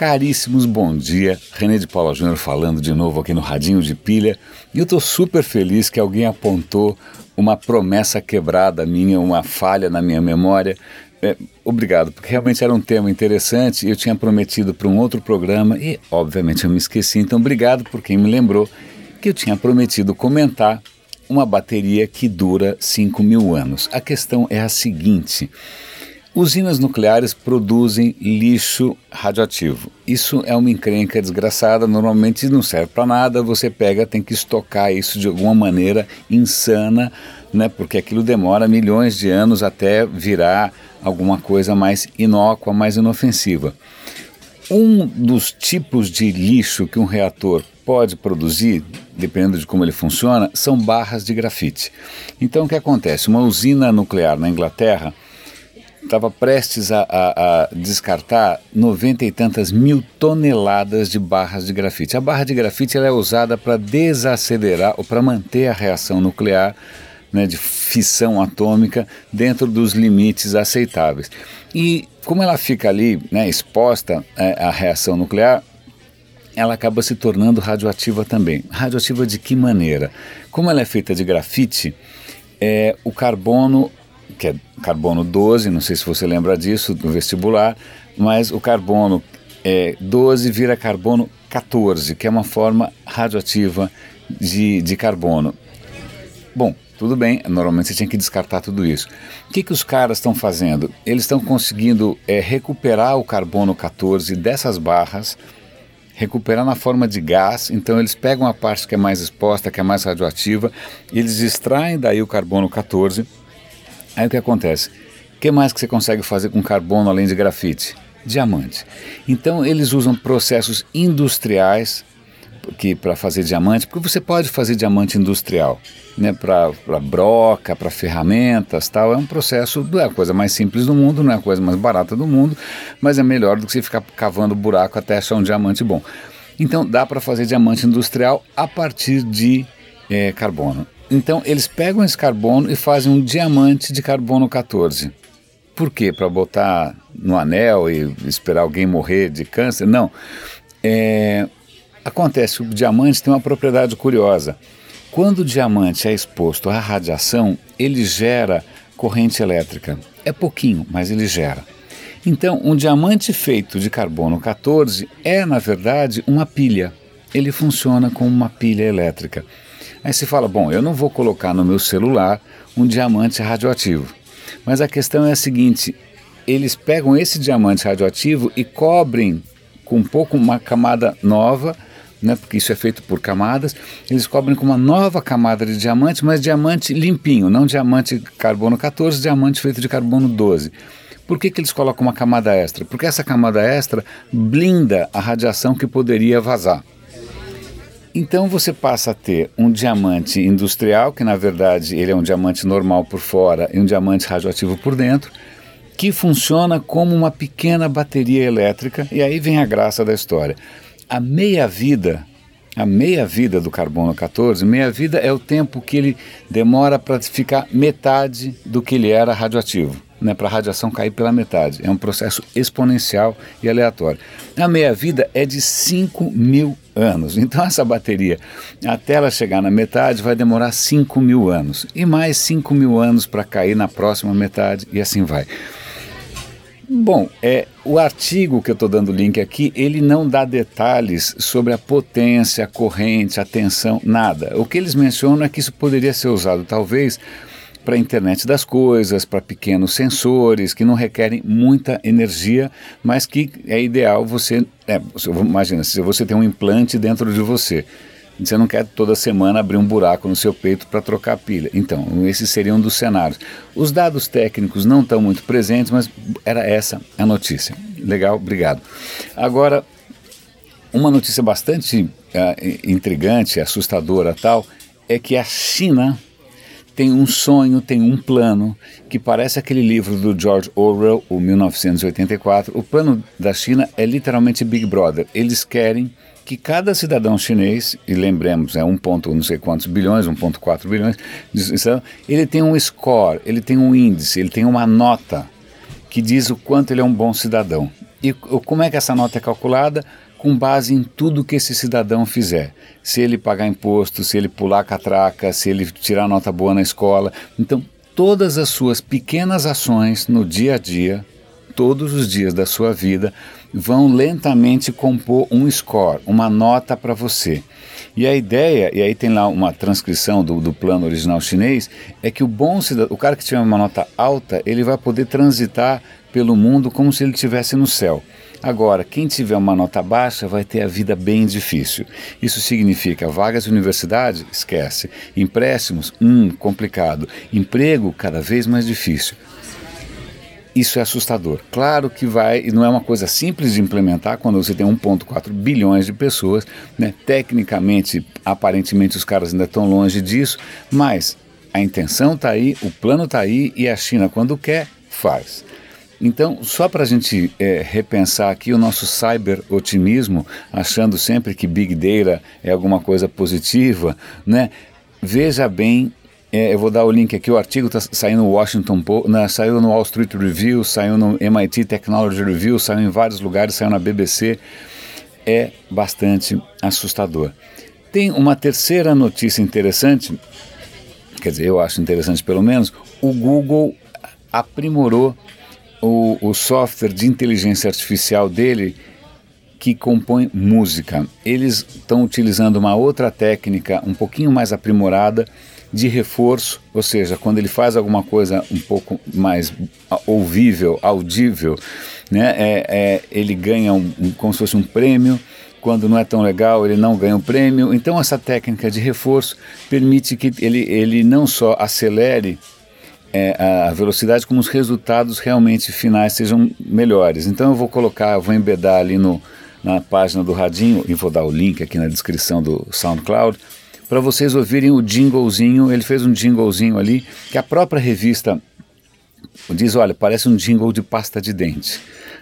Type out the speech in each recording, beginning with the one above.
Caríssimos, bom dia. René de Paula Júnior falando de novo aqui no Radinho de Pilha. E eu estou super feliz que alguém apontou uma promessa quebrada minha, uma falha na minha memória. É, obrigado, porque realmente era um tema interessante. Eu tinha prometido para um outro programa e, obviamente, eu me esqueci. Então, obrigado por quem me lembrou que eu tinha prometido comentar uma bateria que dura 5 mil anos. A questão é a seguinte. Usinas nucleares produzem lixo radioativo. Isso é uma encrenca desgraçada, normalmente não serve para nada, você pega, tem que estocar isso de alguma maneira insana, né, porque aquilo demora milhões de anos até virar alguma coisa mais inócua, mais inofensiva. Um dos tipos de lixo que um reator pode produzir, dependendo de como ele funciona, são barras de grafite. Então o que acontece? Uma usina nuclear na Inglaterra estava prestes a, a, a, descartar noventa e tantas mil toneladas de barras de grafite. A barra de grafite é usada para desacelerar ou para manter a reação nuclear né, de fissão atômica dentro dos limites aceitáveis. E como ela fica ali né, exposta é, à reação nuclear, ela acaba se tornando radioativa também. Radioativa de que maneira? Como ela é feita de grafite, é, o carbono que é carbono 12, não sei se você lembra disso do vestibular, mas o carbono é, 12 vira carbono 14, que é uma forma radioativa de, de carbono. Bom, tudo bem, normalmente você tinha que descartar tudo isso. O que, que os caras estão fazendo? Eles estão conseguindo é, recuperar o carbono 14 dessas barras, recuperar na forma de gás, então eles pegam a parte que é mais exposta, que é mais radioativa, eles extraem daí o carbono 14 Aí o que acontece? O que mais que você consegue fazer com carbono além de grafite? Diamante. Então eles usam processos industriais que para fazer diamante, porque você pode fazer diamante industrial, né, para broca, para ferramentas, tal. É um processo, não é a coisa mais simples do mundo, não é a coisa mais barata do mundo, mas é melhor do que você ficar cavando buraco até achar um diamante bom. Então dá para fazer diamante industrial a partir de é, carbono. Então eles pegam esse carbono e fazem um diamante de carbono 14. Por quê? Para botar no anel e esperar alguém morrer de câncer? Não. É, acontece, o diamante tem uma propriedade curiosa. Quando o diamante é exposto à radiação, ele gera corrente elétrica. É pouquinho, mas ele gera. Então, um diamante feito de carbono 14 é, na verdade, uma pilha. Ele funciona como uma pilha elétrica. Aí se fala, bom, eu não vou colocar no meu celular um diamante radioativo. Mas a questão é a seguinte: eles pegam esse diamante radioativo e cobrem com um pouco uma camada nova, né, porque isso é feito por camadas, eles cobrem com uma nova camada de diamante, mas diamante limpinho, não diamante carbono 14, diamante feito de carbono 12. Por que, que eles colocam uma camada extra? Porque essa camada extra blinda a radiação que poderia vazar. Então você passa a ter um diamante industrial, que na verdade ele é um diamante normal por fora e um diamante radioativo por dentro, que funciona como uma pequena bateria elétrica, e aí vem a graça da história. A meia-vida, a meia-vida do carbono 14, meia-vida é o tempo que ele demora para ficar metade do que ele era radioativo né, para a radiação cair pela metade. É um processo exponencial e aleatório. A meia-vida é de 5 mil anos. Então, essa bateria, até ela chegar na metade, vai demorar 5 mil anos. E mais 5 mil anos para cair na próxima metade, e assim vai. Bom, é, o artigo que eu estou dando link aqui, ele não dá detalhes sobre a potência, a corrente, a tensão, nada. O que eles mencionam é que isso poderia ser usado, talvez, para a internet das coisas, para pequenos sensores que não requerem muita energia, mas que é ideal você. É, imagina, se você tem um implante dentro de você. Você não quer toda semana abrir um buraco no seu peito para trocar a pilha. Então, esse seria um dos cenários. Os dados técnicos não estão muito presentes, mas era essa a notícia. Legal, obrigado. Agora, uma notícia bastante uh, intrigante, assustadora tal, é que a China tem um sonho, tem um plano, que parece aquele livro do George Orwell, o 1984. O plano da China é literalmente Big Brother. Eles querem que cada cidadão chinês, e lembremos, é 1. não sei quantos bilhões, 1.4 bilhões, ele tem um score, ele tem um índice, ele tem uma nota que diz o quanto ele é um bom cidadão. E como é que essa nota é calculada? Com base em tudo que esse cidadão fizer. Se ele pagar imposto, se ele pular catraca, se ele tirar nota boa na escola. Então, todas as suas pequenas ações no dia a dia, todos os dias da sua vida, vão lentamente compor um score, uma nota para você. E a ideia, e aí tem lá uma transcrição do, do plano original chinês, é que o bom cidadão, o cara que tiver uma nota alta, ele vai poder transitar pelo mundo como se ele estivesse no céu. Agora, quem tiver uma nota baixa vai ter a vida bem difícil. Isso significa vagas de universidade? Esquece. Empréstimos? Hum, complicado. Emprego? Cada vez mais difícil. Isso é assustador. Claro que vai, e não é uma coisa simples de implementar quando você tem 1,4 bilhões de pessoas. Né? Tecnicamente, aparentemente, os caras ainda estão longe disso, mas a intenção está aí, o plano está aí e a China, quando quer, faz. Então, só para a gente é, repensar aqui o nosso cyber-otimismo, achando sempre que Big Data é alguma coisa positiva, né? veja bem é, eu vou dar o link aqui, o artigo está saindo no Washington Post, saiu no Wall Street Review, saiu no MIT Technology Review, saiu em vários lugares, saiu na BBC. É bastante assustador. Tem uma terceira notícia interessante, quer dizer, eu acho interessante pelo menos, o Google aprimorou o, o software de inteligência artificial dele que compõe música. Eles estão utilizando uma outra técnica um pouquinho mais aprimorada de reforço, ou seja, quando ele faz alguma coisa um pouco mais ouvível, audível, né, é, é ele ganha um, um, como se fosse um prêmio. Quando não é tão legal, ele não ganha o um prêmio. Então, essa técnica de reforço permite que ele, ele não só acelere é, a velocidade, como os resultados realmente finais sejam melhores. Então, eu vou colocar, vou embedar ali no, na página do Radinho, e vou dar o link aqui na descrição do SoundCloud, para vocês ouvirem o jinglezinho. Ele fez um jinglezinho ali que a própria revista diz: olha, parece um jingle de pasta de dente.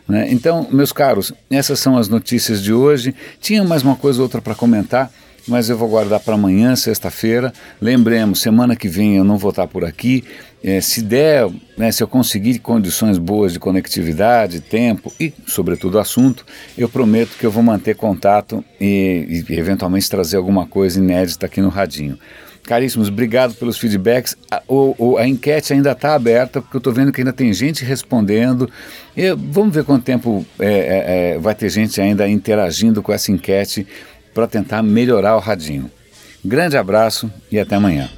Né? Então, meus caros, essas são as notícias de hoje. Tinha mais uma coisa ou outra para comentar mas eu vou guardar para amanhã, sexta-feira. Lembremos, semana que vem eu não vou estar por aqui. É, se der, né, se eu conseguir condições boas de conectividade, tempo e, sobretudo, assunto, eu prometo que eu vou manter contato e, e eventualmente trazer alguma coisa inédita aqui no Radinho. Caríssimos, obrigado pelos feedbacks. A, o, a enquete ainda está aberta, porque eu estou vendo que ainda tem gente respondendo. Vamos ver quanto tempo é, é, é vai ter gente ainda interagindo com essa enquete para tentar melhorar o radinho. Grande abraço e até amanhã.